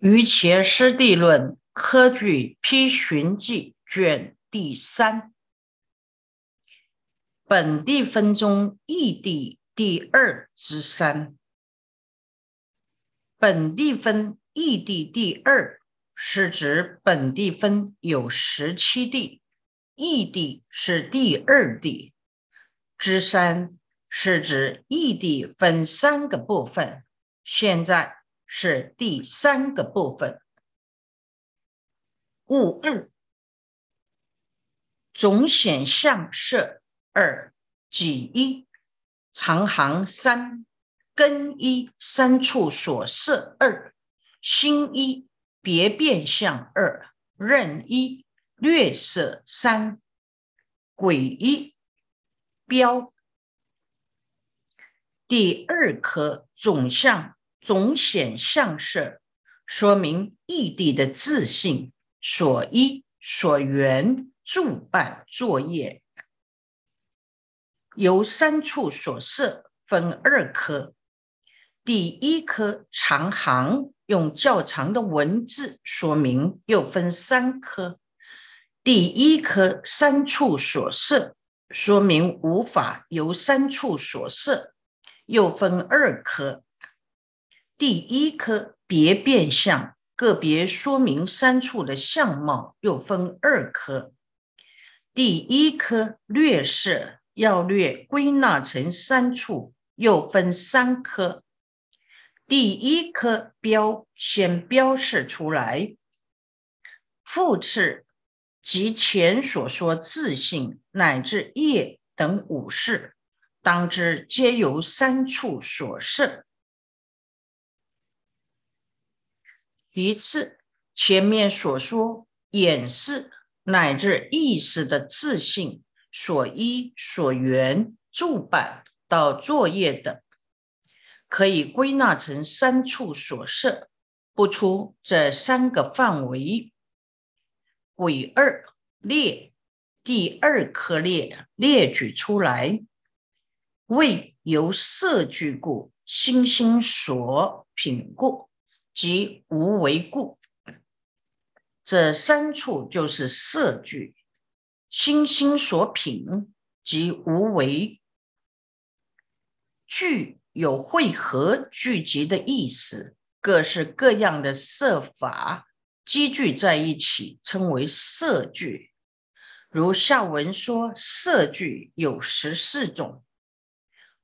于前师地论科举批寻记卷第三，本地分中异地第二之三。本地分异地第二是指本地分有十七地，异地是第二地。之三是指异地分三个部分。现在。是第三个部分。物二总显象是二己一长行三根一三处所设二心一别变相二任一略色三鬼一标第二颗总相。总显相色，说明异地的自信所依所缘助办作业，由三处所设分二科。第一科长行用较长的文字说明，又分三科。第一科三处所设，说明无法由三处所设，又分二科。第一颗别变相，个别说明三处的相貌，又分二科。第一颗略是要略归纳成三处，又分三科。第一颗标先标示出来，复次及前所说自性乃至业等五事，当知皆由三处所摄。其次，前面所说演示乃至意识的自信所依所缘助办到作业等，可以归纳成三处所设，不出这三个范围。鬼二列第二颗列列举出来，为由色具故，心心所品故。即无为故，这三处就是色聚，心心所品，即无为聚有汇合聚集的意思，各式各样的色法积聚在一起，称为色聚。如下文说，色聚有十四种，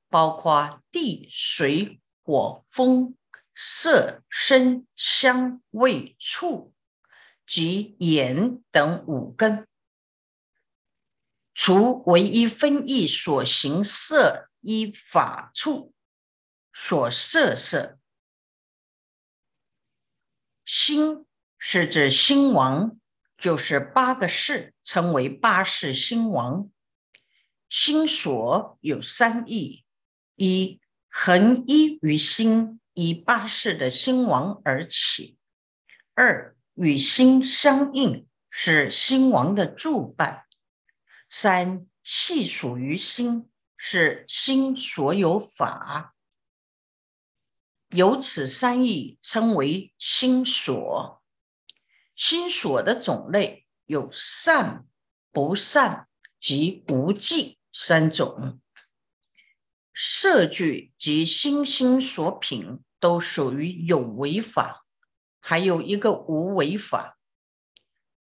包括地、水、火、风。色、声、香、味、触及眼等五根，除唯一分意所行色依法处所色色，心是指心王，就是八个世，称为八世心王。心所有三义：一恒依于心。以八世的心王而起，二与心相应，是心王的助伴；三系属于心，是心所有法。由此三义称为心所。心所的种类有善、不善及无记三种。色具及心心所品。都属于有为法，还有一个无为法。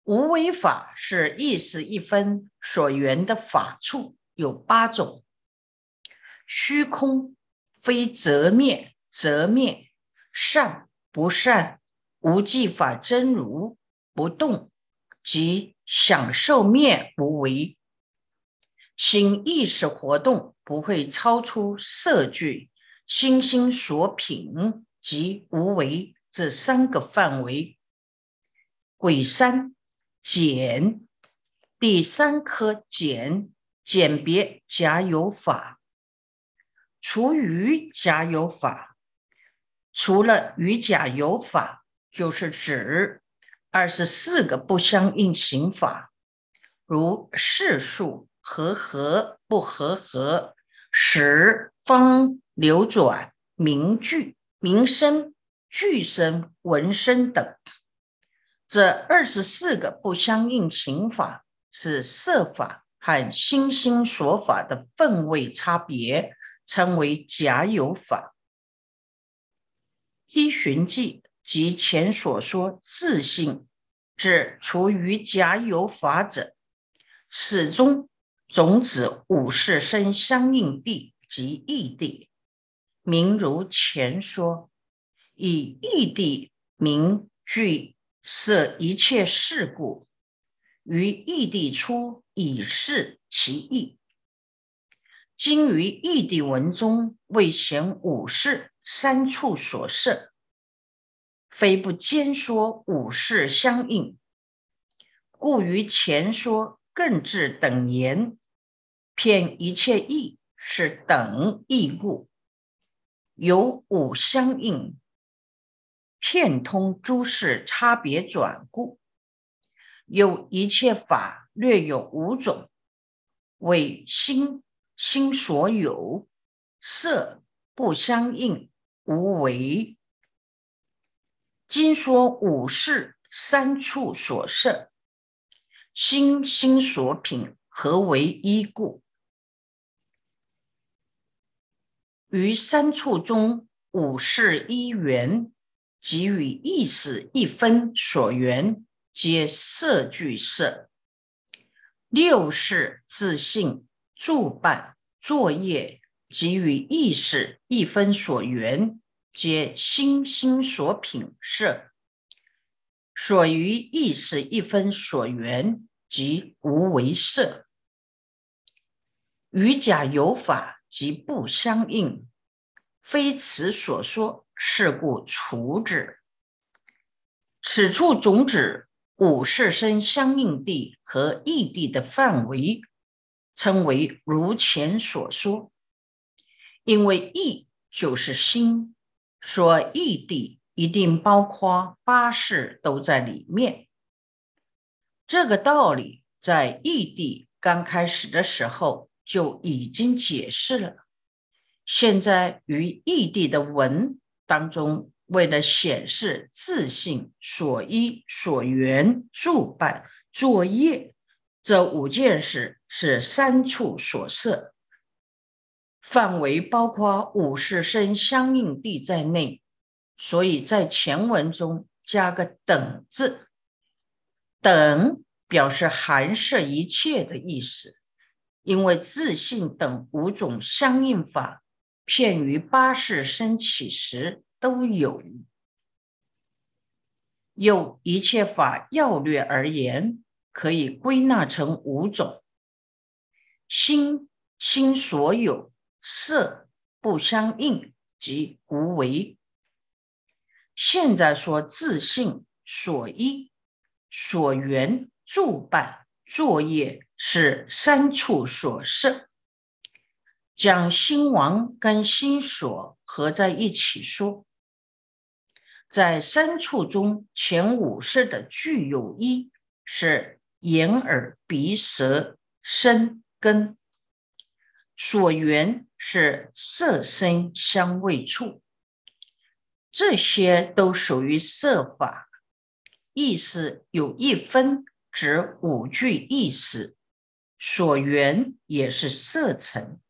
无为法是意识一分所缘的法处，有八种：虚空、非则灭、则灭、善不善、无记法真如、不动及享受灭无为。心意识活动不会超出色具。心心所品及无为这三个范围。鬼三简第三颗简简别假有法，除于假有法，除了与假有法，就是指二十四个不相应行法，如世数和合不合合，十方。流转名句名声具身、闻身等，这二十四个不相应刑法是色法和心心所法的分位差别，称为假有法。依循迹及前所说自性，指处于假有法者，此中总指五世身相应地及异地，名如前说。以异地名具摄一切事故，于异地出以示其意。今于异地文中未显五事三处所摄，非不兼说五事相应，故于前说更至等言，骗一切义是等义故，有五相应。片通诸事差别转故，有一切法略有五种，为心心所有，色不相应，无为。今说五事三处所摄，心心所品，何为依故？于三处中，五事一缘。即与意识一分所缘，皆色俱色；六是自性助办作业，即与意识一分所缘，皆心心所品色。所于意识一分所缘，即无为色。与假有法即不相应，非此所说。是故除之。此处总指五世身相应地和异地的范围，称为如前所说。因为异就是心，说异地一定包括八世都在里面。这个道理在异地刚开始的时候就已经解释了。现在与异地的文。当中，为了显示自信所依所缘助办作业这五件事是三处所设，范围包括五十身相应地在内，所以在前文中加个等字，等表示含摄一切的意思，因为自信等五种相应法。片于八世升起时都有，又一切法要略而言，可以归纳成五种：心心所有，色不相应即无为。现在说自信所依所缘助办作业是三处所摄。将心王跟心所合在一起说，在三处中，前五识的具有一是眼耳鼻舌身根，所缘是色声香味触，这些都属于色法，意思有一分指五具意识，所缘也是色尘。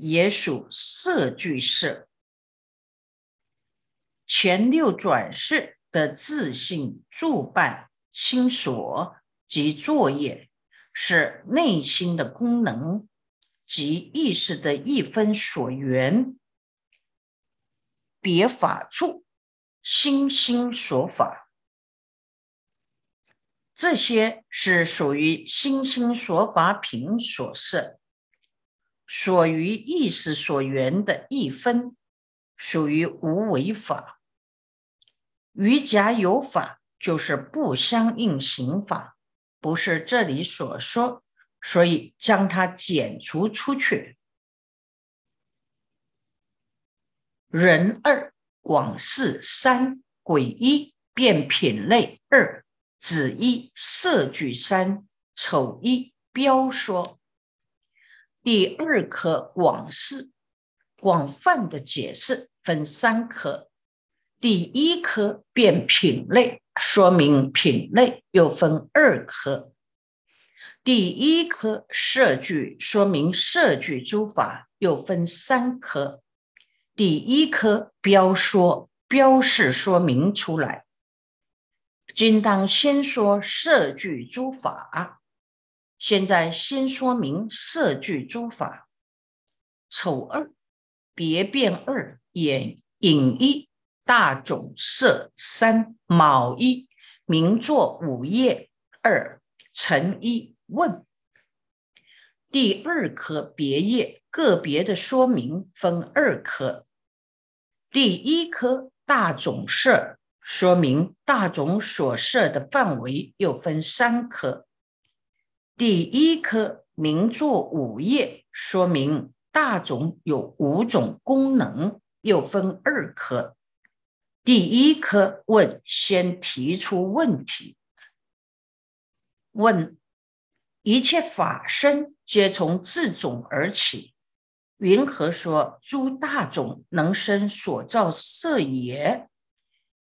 也属色俱色，前六转世的自性助办心所及作业，是内心的功能及意识的一分所缘。别法处心心所法，这些是属于心心所法品所设。所于意识所缘的一分，属于无为法；于假有法，就是不相应行法，不是这里所说，所以将它减除出去。人二广四三鬼一变品类二子一色聚三丑一标说。第二课广释，广泛的解释分三课：第一科变品类，说明品类又分二科。第一科设句，说明设句诸法又分三科。第一科标说，标示说明出来。今当先说色聚诸法，现在先说明色聚诸法。丑二，别变二，眼影一，大种色三，卯一，名作五叶二，辰一。问。第二科别业。个别的说明。分二科，第一科大种色。说明大种所设的范围又分三科，第一科名作五业说明大种有五种功能又分二科，第一科问先提出问题，问。一切法身皆从自种而起，云何说诸大种能生所造色也？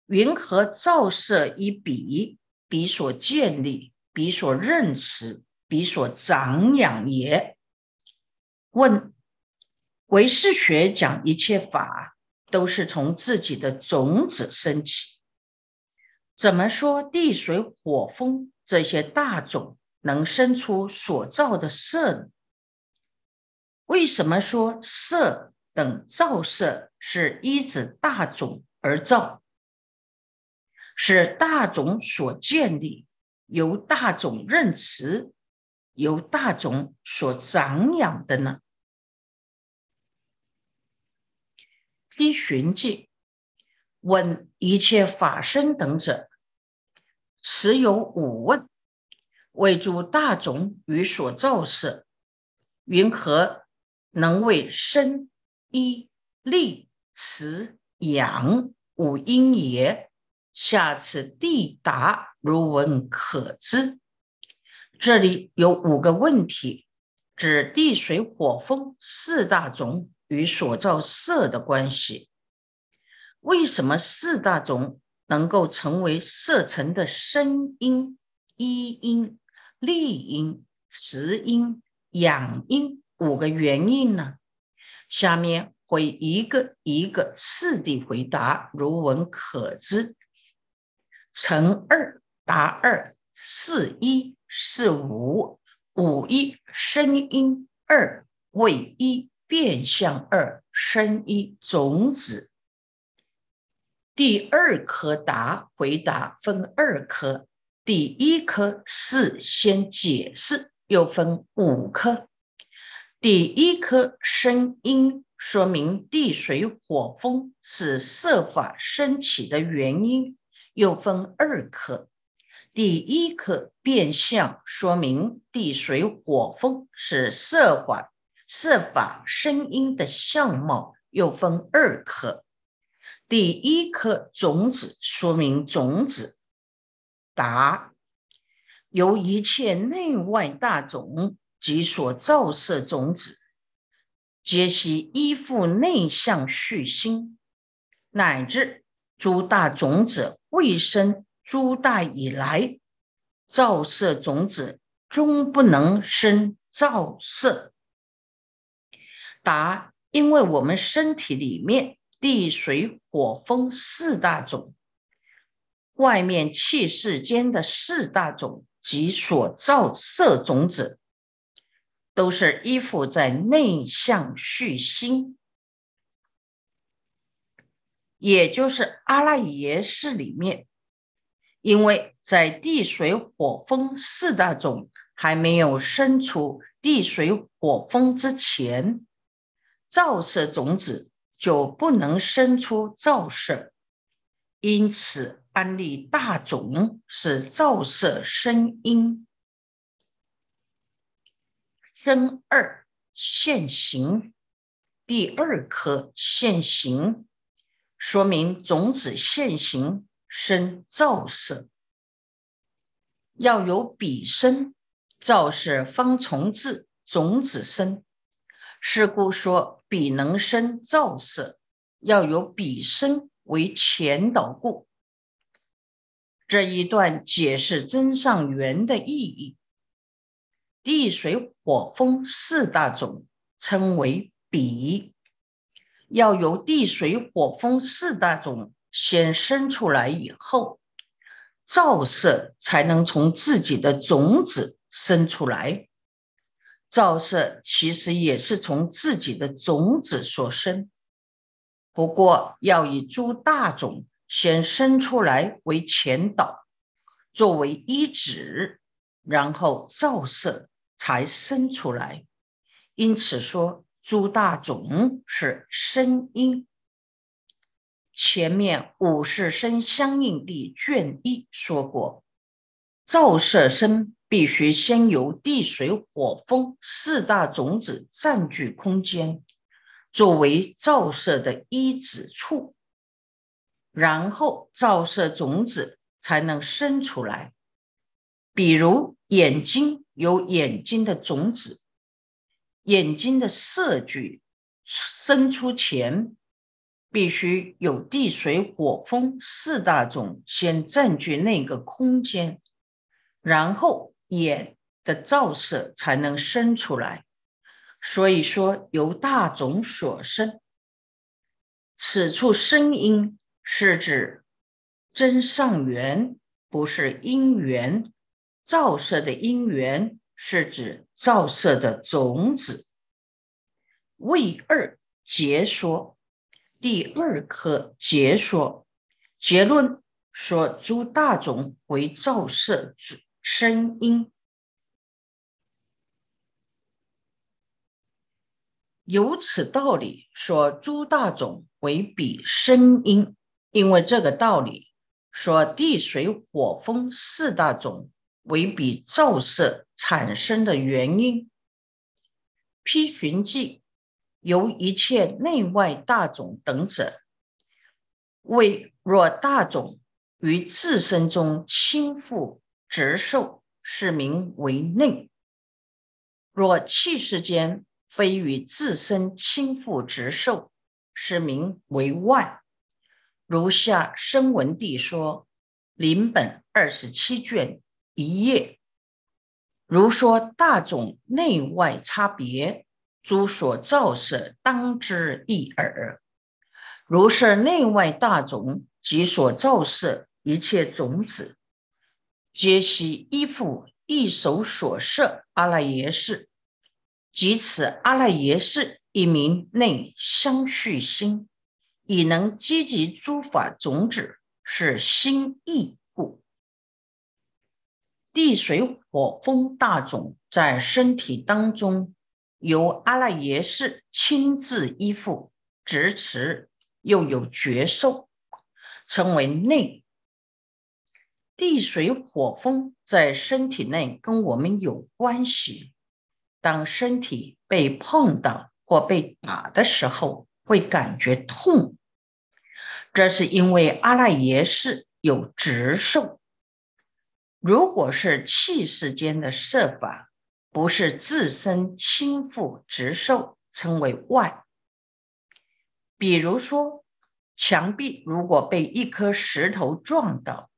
云何照色以彼？彼所建立，彼所认识，彼所长养也？问：唯识学讲一切法都是从自己的种子升起，怎么说地水火风这些大种？能生出所造的色？为什么说色等照色是依止大种而造，是大种所建立，由大种认识，由大种所长养的呢？依寻迹问一切法身等者，实有五问。为诸大种与所造色，云何能为生、一、力、持、养五因也？下次地答，如闻可知。这里有五个问题，指地、水、火、风四大种与所造色的关系。为什么四大种能够成为色尘的声音、一因？利因、持因、养因五个原因呢？下面会一个一个次第回答，如文可知。乘二答二，四一是五，五一声音二，位一变相二，声一种子。第二颗答回答分二颗。第一颗是先解释，又分五颗。第一颗声音说明地水火风是色法升起的原因，又分二颗。第一颗变相说明地水火风是色法色法声音的相貌，又分二颗。第一颗种子说明种子。答：由一切内外大种及所造色种子，皆悉依附内向续心，乃至诸大种子未生诸大以来，造色种子终不能生造色。答：因为我们身体里面地水火风四大种。外面气世间的四大种及所造色种子，都是依附在内向续心，也就是阿赖耶识里面。因为在地水火风四大种还没有生出地水火风之前，照射种子就不能生出照射，因此。安利大种是照射声音，生二现行，第二颗现行，说明种子现行生照射，要有彼生，照射方从自种子生。是故说彼能生照射，要有彼生为前导故。这一段解释真上缘的意义。地水火风四大种称为彼，要由地水火风四大种先生出来以后，照射才能从自己的种子生出来。照射其实也是从自己的种子所生，不过要以诸大种先生出来为前导，作为一指，然后照射。才生出来，因此说诸大种是声音。前面五世生相应地卷一说过，照射声必须先由地水火风四大种子占据空间，作为照射的一指处，然后照射种子才能生出来。比如眼睛。有眼睛的种子，眼睛的色聚生出前，必须有地水火风四大种先占据那个空间，然后眼的照射才能生出来。所以说由大种所生。此处声音是指真上缘，不是因缘。照射的因缘是指照射的种子。为二结说，第二课结说结论说诸大种为照射之声音，由此道理说诸大种为比声音，因为这个道理说地水火风四大种。为比照射产生的原因，批寻记由一切内外大种等者，为若大种于自身中亲附直受，是名为内；若气世间非于自身亲附直受，是名为外。如下声闻地说，临本二十七卷。一叶，如说大种内外差别，诸所照射当知一耳。如是内外大种及所照射一切种子，皆悉依附一手所摄阿赖耶识，即此阿赖耶识一名内相续心，以能积集诸法种子，是心意。地水火风大种在身体当中，由阿赖耶识亲自依附、支持，又有觉受，称为内。地水火风在身体内跟我们有关系。当身体被碰到或被打的时候，会感觉痛，这是因为阿赖耶识有直受。如果是气世间的设法，不是自身亲附直受，称为外。比如说，墙壁如果被一颗石头撞到，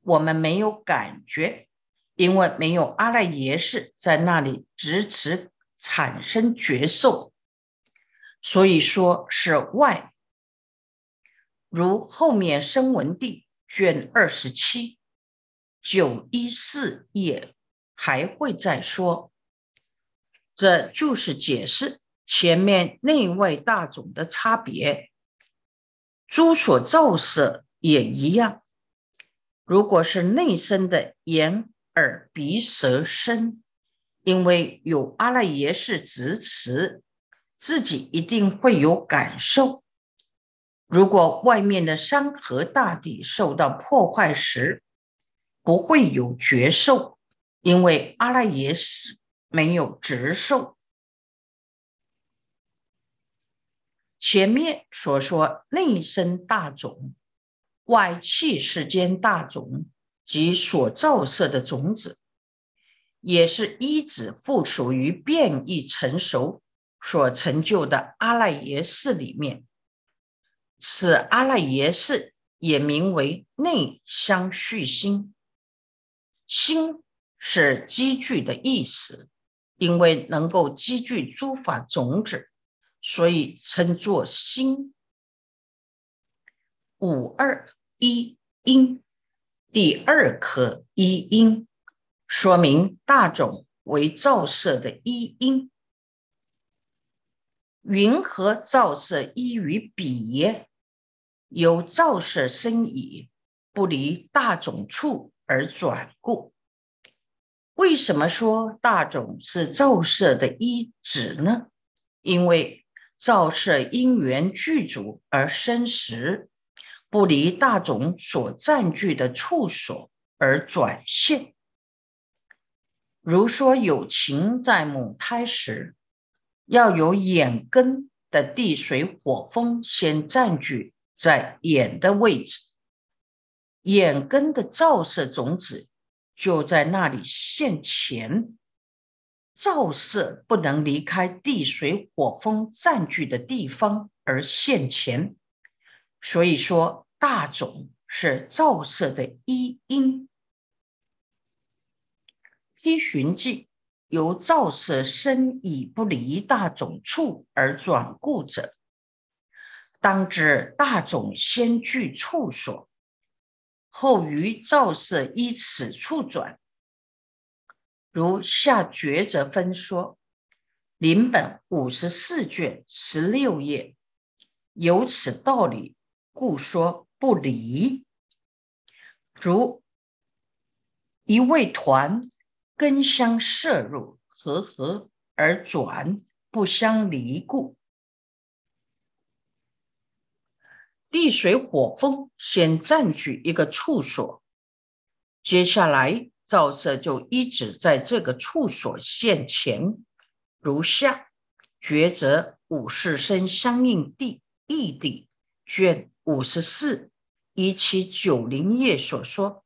我们没有感觉，因为没有阿赖耶识在那里支持产生觉受，所以说是外。如后面声闻地卷二十七。九一四页还会再说，这就是解释前面内外大种的差别。诸所照色也一样，如果是内生的眼、耳、鼻、舌、身，因为有阿赖耶识支持，自己一定会有感受。如果外面的山河大地受到破坏时，不会有觉受，因为阿赖耶识没有直受。前面所说内生大种、外气世间大种及所照射的种子，也是一指附属于变异成熟所成就的阿赖耶识里面。此阿赖耶识也名为内相续心。心是积聚的意思，因为能够积聚诸法种子，所以称作心。五二一因，第二颗一因，说明大种为照射的一因。云何照射依于彼？由照射生矣，不离大种处而转故。为什么说大种是照射的依止呢？因为照射因缘具足而生时，不离大种所占据的处所而转现。如说有情在母胎时。要有眼根的地水火风先占据在眼的位置，眼根的照射种子就在那里现前，照射不能离开地水火风占据的地方而现前，所以说大种是照射的一因，积寻迹。由照射生已不离大种处而转故者，当知大种先具处所，后于照射依此处转。如下抉择分说，临本五十四卷十六页，有此道理，故说不离。如一味团。根相摄入，合合而转，不相离故。地水火风先占据一个处所，接下来照射就一直在这个处所现前。如下抉择五世生相应地异地卷五十四一七九零页所说，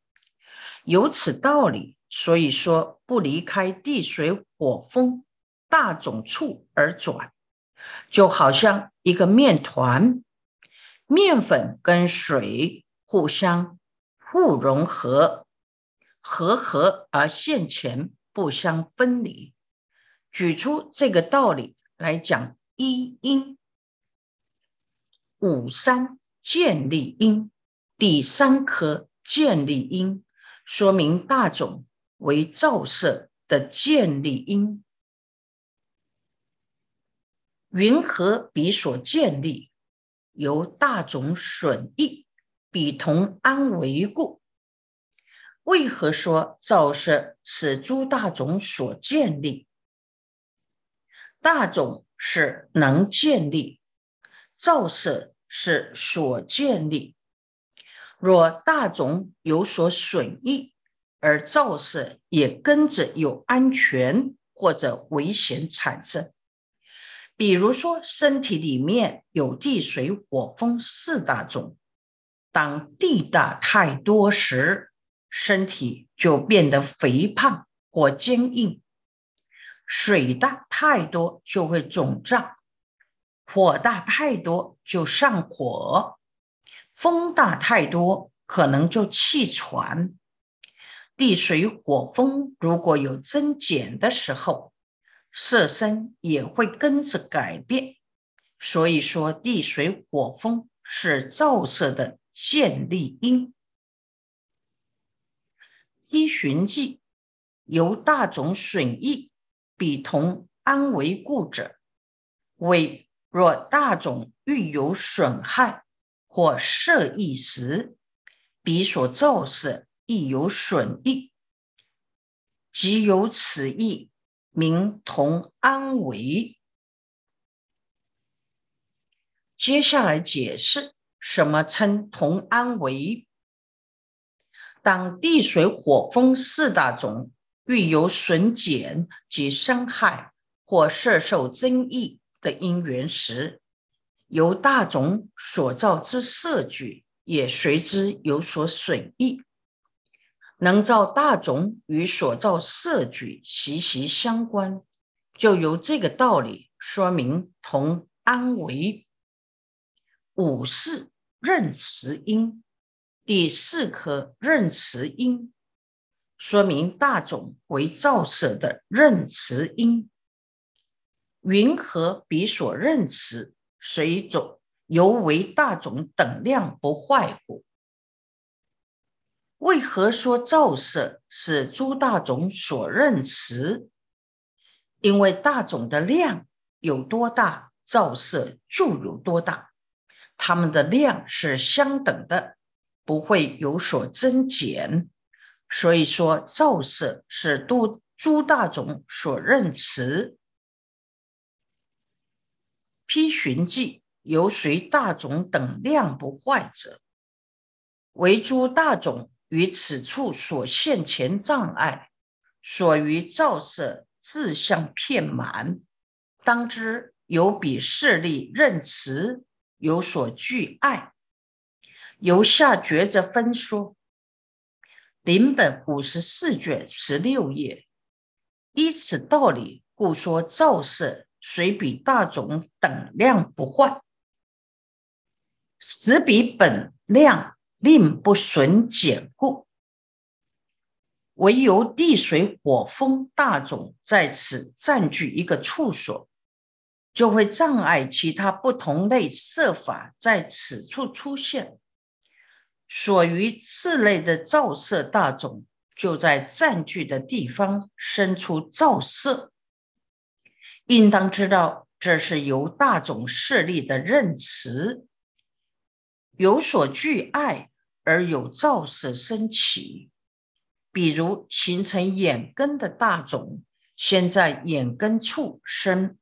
有此道理。所以说，不离开地水火风大种处而转，就好像一个面团，面粉跟水互相互融合，合合而现前，不相分离。举出这个道理来讲，一因五三建立因，第三颗建立因，说明大种。为照射的建立因，云何彼所建立？由大种损益，彼同安为故。为何说照射是诸大种所建立？大种是能建立，照射是所建立。若大种有所损益，而照射也跟着有安全或者危险产生，比如说身体里面有地水火风四大种，当地大太多时，身体就变得肥胖或坚硬；水大太多就会肿胀；火大太多就上火；风大太多可能就气喘。地水火风如果有增减的时候，色身也会跟着改变。所以说，地水火风是照射的现立因。依循迹由大种损益，彼同安为故者，为若大种欲有损害或摄益时，彼所照射。亦有损益，即有此意，名同安为。接下来解释什么称同安为。当地水火风四大种遇有损减及伤害或摄受增益的因缘时，由大种所造之色聚也随之有所损益。能造大种与所造色举息息相关，就由这个道理说明同安为。五世任持因，第四颗任持因，说明大种为造色的任持因。云何彼所任持水种犹为大种等量不坏故？为何说照射是诸大种所任持？因为大种的量有多大，照射就有多大，它们的量是相等的，不会有所增减。所以说，照射是多诸大种所任持。批寻记由随大种等量不坏者，为诸大种于此处所现前障碍，所于照色。自相片满，当知有比势力任持有所惧爱。由下抉择分说，临本五十四卷十六页，依此道理，故说照色虽比大种等量不坏，实比本量令不损减故。唯由地水火风大种在此占据一个处所，就会障碍其他不同类色法在此处出现。所于次类的照色大种，就在占据的地方生出照色。应当知道，这是由大种势力的任持有所惧爱，而有照色生起。比如形成眼根的大种，先在眼根处生，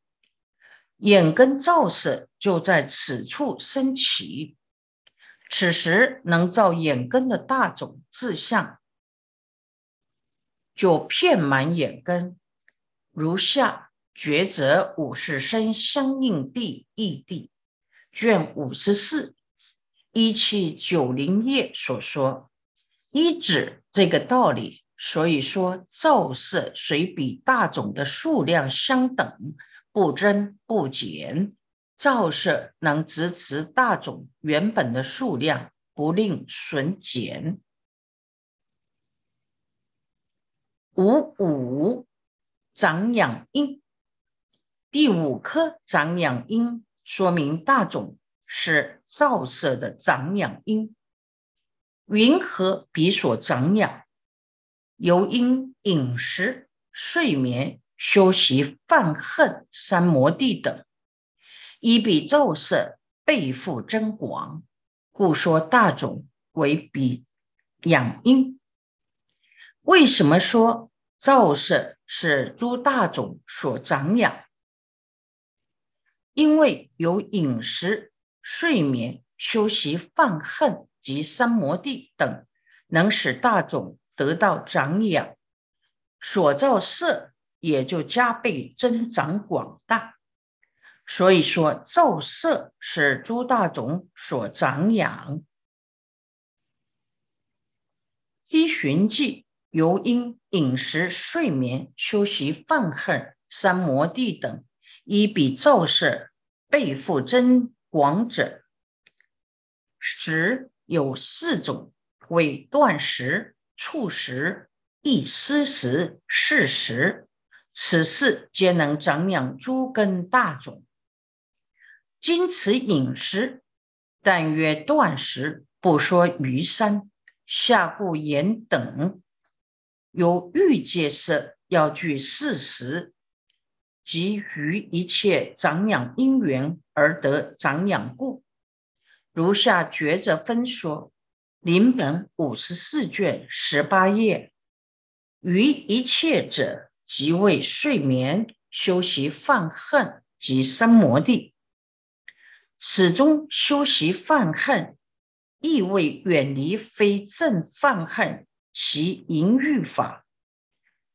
眼根照色就在此处升起。此时能照眼根的大种志向，就遍满眼根。如下抉择五十声相应地异地卷五十四一七九零页所说。一指这个道理，所以说照射虽比大种的数量相等，不增不减，照射能支持大种原本的数量，不令损减。五五长养因，第五颗长养因，说明大种是照色的长养因。云何彼所长养？由因饮食、睡眠、修习、犯恨、三摩地等，以彼照色背负增广，故说大种为彼养因。为什么说照色是诸大种所长养？因为有饮食、睡眠、休息、放恨。及三摩地等，能使大众得到长养，所造色也就加倍增长广大。所以说，造色是诸大种所长养。依循迹由因饮食、睡眠、休息、放恨、三摩地等，依彼造色背负增广者，食。有四种为断食、促食、易失食、事食，此四皆能长养诸根大种。今此饮食，但曰断食，不说余三下故言等，有欲界色要具四时，即于一切长养因缘而得长养故。如下抉择分说，临本五十四卷十八页，于一切者，即为睡眠、修习犯恨及三摩地。此中修习犯恨，意为远离非正犯恨，其淫欲法，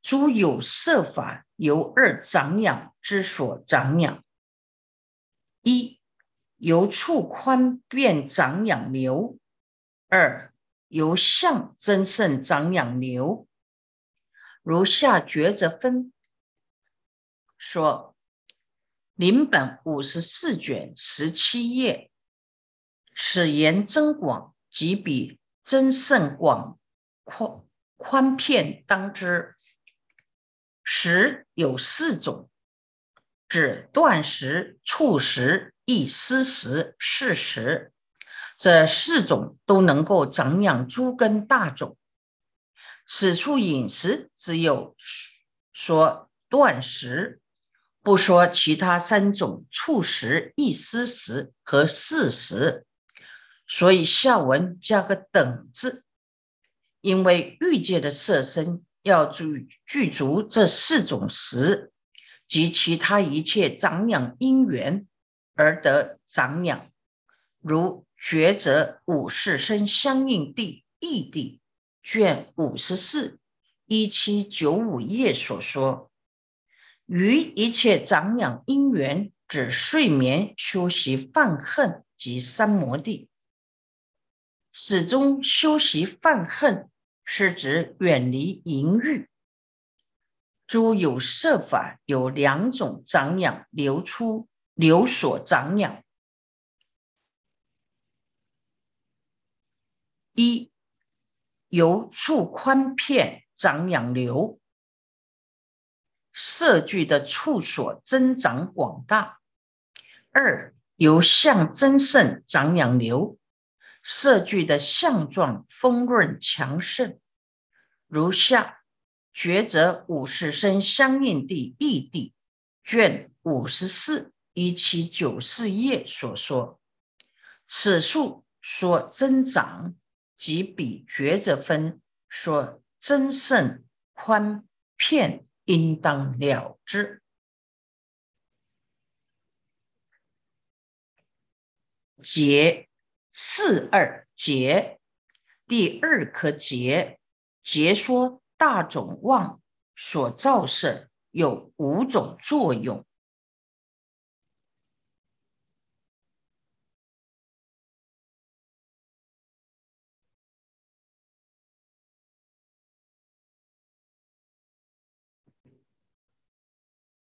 诸有色法由二长养之所长养。一。由处宽变长养流，二由相增盛长养流。如下抉择分说：临本五十四卷十七页，此言增广，即比增甚广宽宽片当之。十有四种，指断食、促食、易思食、事食。这四种都能够长养诸根大种。此处饮食只有说断食，不说其他三种促食、易思食和事食。所以下文加个等字，因为欲界的色身要具具足这四种食及其他一切长养因缘而得长养，如觉者五世生相应地异地卷五十四一七九五页所说，于一切长养因缘指睡眠休息犯恨及三摩地。始终修习犯恨，是指远离淫欲。诸有色法有两种长养流出流所长养：一由触宽片长养流，色具的处所增长广大；二由相增盛长养流。色具的相状丰润强盛，如下觉者五十生相应地异地卷五十四一七九四页所说，此数所增长，即比觉者分所增盛宽片，应当了之。解。四二节，第二颗节，节说大种妄所造色有五种作用，